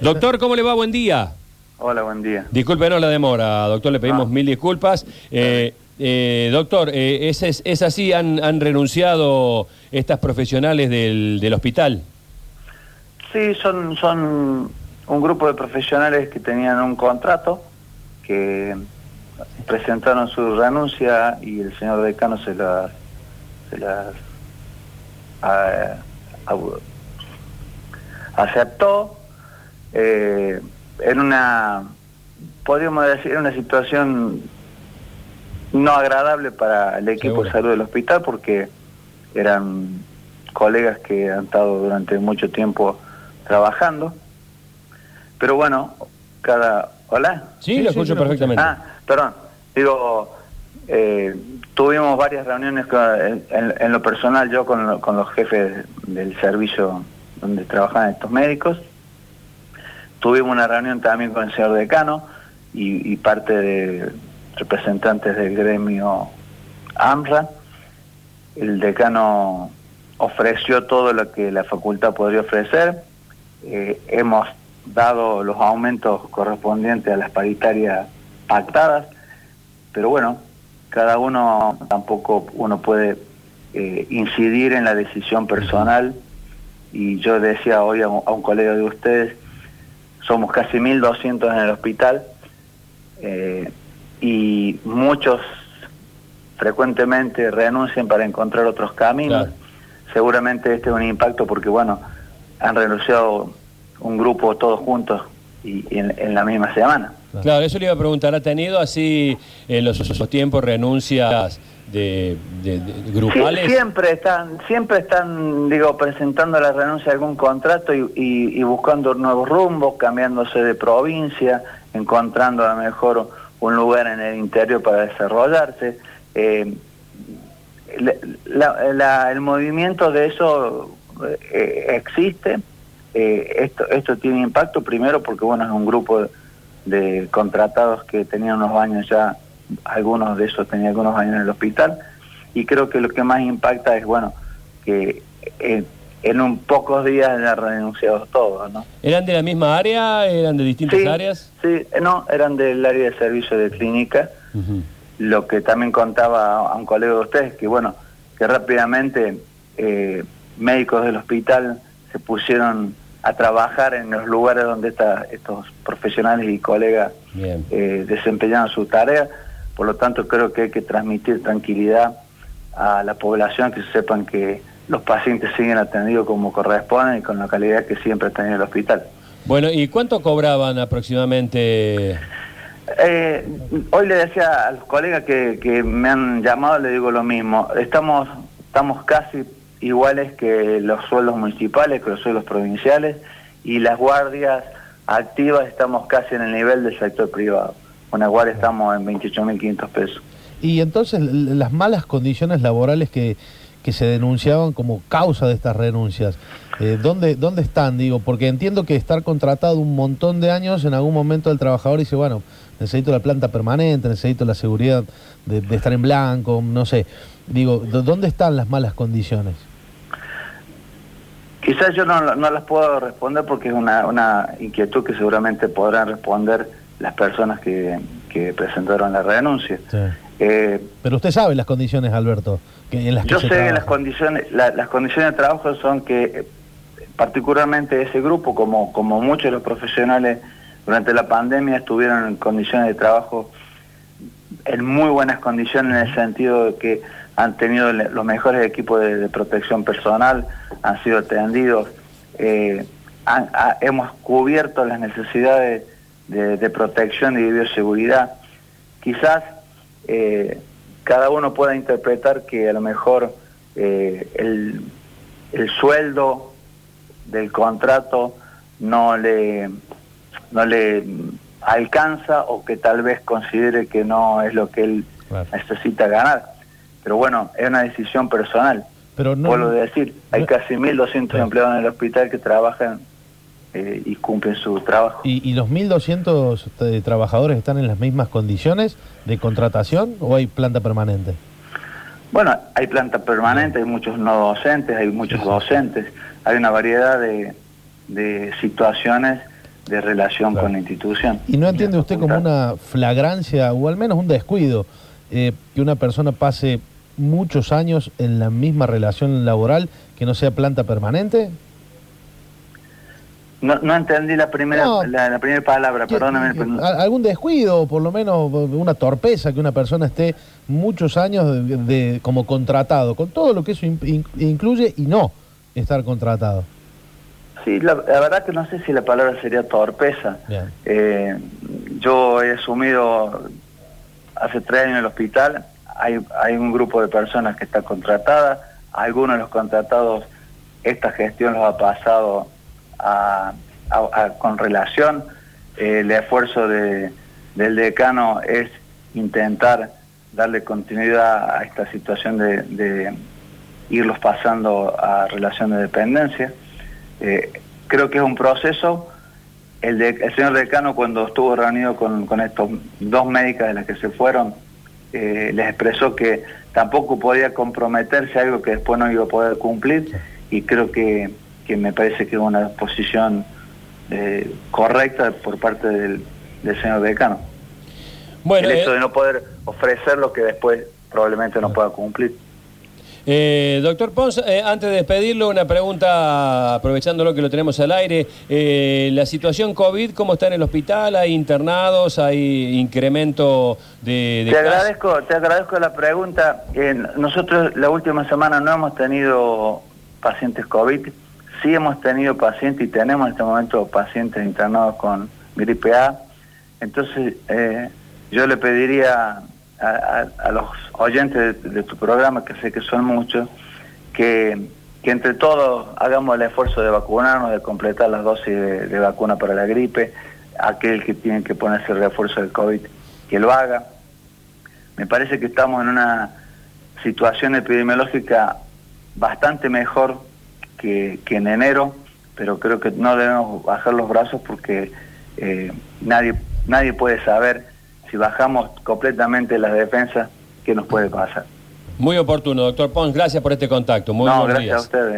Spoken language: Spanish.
Doctor, ¿cómo le va? Buen día. Hola, buen día. Discúlpenos la demora, doctor, le pedimos No. mil disculpas. Eh, eh, doctor, eh, ¿es, es, es así? ¿Han, han renunciado estas profesionales del, del hospital? Sí, son, son un grupo de profesionales que tenían un contrato, que presentaron su renuncia y el señor decano se las, se las ah, abu- aceptó eh, en una, podríamos decir, en una situación no agradable para el equipo Seguro. de salud del hospital porque eran colegas que han estado durante mucho tiempo trabajando. Pero bueno, cada... ¿Hola? Sí, Sí, lo escucho sí, perfectamente. Ah, perdón. Digo, eh, tuvimos varias reuniones con- en, en- en lo personal, yo con, lo- con los jefes del servicio donde trabajan estos médicos. Tuvimos una reunión también con el señor decano y, parte de representantes del gremio AMRA. El decano ofreció todo lo que la facultad podría ofrecer. Eh, hemos dado los aumentos correspondientes a las paritarias pactadas, pero bueno, cada uno tampoco uno puede eh, incidir en la decisión personal y yo decía hoy a un colega de ustedes, somos casi 1.200 en el hospital eh, y muchos frecuentemente renuncian para encontrar otros caminos. Claro. Seguramente este es un impacto porque, bueno, han renunciado un grupo todos juntos y, y en, en la misma semana. Claro, eso le iba a preguntar. ¿Ha tenido así en los, esos tiempos renuncias de, de- de Sí, grupales? siempre están, siempre están, digo, presentando la renuncia de algún contrato y, buscando nuevos rumbos, cambiándose de provincia, encontrando a lo mejor un lugar en el interior para desarrollarse. Eh, el movimiento de eso eh, existe. Eh, esto, esto tiene impacto primero porque bueno es un grupo de contratados que tenían unos años ya, algunos de esos tenían algunos años en el hospital y creo que lo que más impacta es bueno que eh, en un pocos días han renunciado todos, ¿no? ¿Eran de la misma área? ¿Eran de distintas Sí, áreas? sí, no, eran del área de servicio de clínica lo que también contaba a un colega de ustedes, que bueno, que rápidamente eh, médicos del hospital se pusieron a trabajar en los lugares donde esta- estos profesionales y colegas eh, desempeñaban su tarea, por lo tanto creo que hay que transmitir tranquilidad a la población, que sepan que los pacientes siguen atendidos como corresponden y con la calidad que siempre ha tenido el hospital. Bueno, ¿y cuánto cobraban aproximadamente? Eh, hoy le decía a los colegas que, que me han llamado, le digo lo mismo. Estamos, estamos casi iguales que los sueldos municipales, que los sueldos provinciales, y las guardias activas estamos casi en el nivel del sector privado. Una guardia estamos en 28.500 pesos. Y entonces las malas condiciones laborales que, que se denunciaban como causa de estas renuncias, eh, ¿dónde, ¿dónde están? Digo, porque entiendo que estar contratado un montón de años, en algún momento el trabajador dice, bueno, necesito la planta permanente, necesito la seguridad de, de estar en blanco, no sé. Digo, ¿dó- ¿dónde están las malas condiciones? Quizás yo no, no las puedo responder porque es una, una inquietud que seguramente podrán responder las personas que, que presentaron la renuncia. Eh, Pero usted sabe las condiciones, Alberto, que en las que Yo sé que las condiciones, la- las condiciones de trabajo son que eh, particularmente ese grupo, como, como muchos de los profesionales durante la pandemia estuvieron en condiciones de trabajo en muy buenas condiciones en el sentido de que han tenido los mejores equipos de, de protección personal, han sido atendidos, eh, han- ha- hemos cubierto las necesidades de, de protección y de bioseguridad. Quizás eh, cada uno pueda interpretar que a lo mejor eh, el, el sueldo del contrato no le no le alcanza o que tal vez considere que no es lo que él Claro. necesita ganar. Pero bueno, es una decisión personal. Pero no, Vuelvo a decir, hay no- casi 1.200 Claro. empleados en el hospital que trabajan eh, y cumplen su trabajo. ¿Y, y los 1.200 eh, trabajadores están en las mismas condiciones de contratación o hay planta permanente? Bueno, hay planta permanente, hay muchos no docentes, hay muchos docentes, hay una variedad de, de situaciones de relación Claro. con la institución. ¿Y no entiende usted como una flagrancia o al menos un descuido eh, que una persona pase muchos años en la misma relación laboral que no sea planta permanente? No, no entendí la primera, No. la, la primera palabra, ¿Qué- perdóname. pero ¿Algún descuido o por lo menos una torpeza que una persona esté muchos años de, de- como contratado, con todo lo que eso in- in- incluye y no estar contratado? Sí, la, la verdad que no sé si la palabra sería torpeza. Eh, yo he asumido hace tres años en el hospital, hay, hay un grupo de personas que está contratada, algunos de los contratados esta gestión los ha pasado con relación, Eh, el esfuerzo de, del decano es intentar darle continuidad a esta situación de, irlos pasando a relación de dependencia. Eh, creo que es un proceso. El, señor decano cuando estuvo reunido con, con estos dos médicas de las que se fueron, eh, les expresó que tampoco podía comprometerse a algo que después no iba a poder cumplir y creo que, que me parece que es una posición eh, correcta por parte del, del señor decano. Bueno, el hecho eh, de no poder ofrecer lo que después probablemente no pueda cumplir. Eh, doctor Pons, eh, antes de despedirlo, una pregunta, aprovechándolo que lo tenemos al aire. Eh, la situación COVID, ¿cómo está en el hospital? ¿Hay internados? ¿Hay incremento de, de Te casos? agradezco, te agradezco la pregunta. Nosotros la última semana no hemos tenido pacientes COVID, sí hemos tenido pacientes y tenemos en este momento pacientes internados con gripe A. Entonces, eh, yo le pediría a, los oyentes de, tu programa, que sé que son muchos, que, que entre todos hagamos el esfuerzo de vacunarnos, de completar las dosis de, de vacuna para la gripe, aquel que tiene que ponerse el refuerzo del COVID, que lo haga. Me parece que estamos en una situación epidemiológica bastante mejor que, que en enero, pero creo que no debemos bajar los brazos porque eh, nadie, nadie puede saber si bajamos completamente las defensas qué nos puede pasar. Muy oportuno, doctor Pons. Gracias por este contacto. Muy no, buenos gracias días. a ustedes.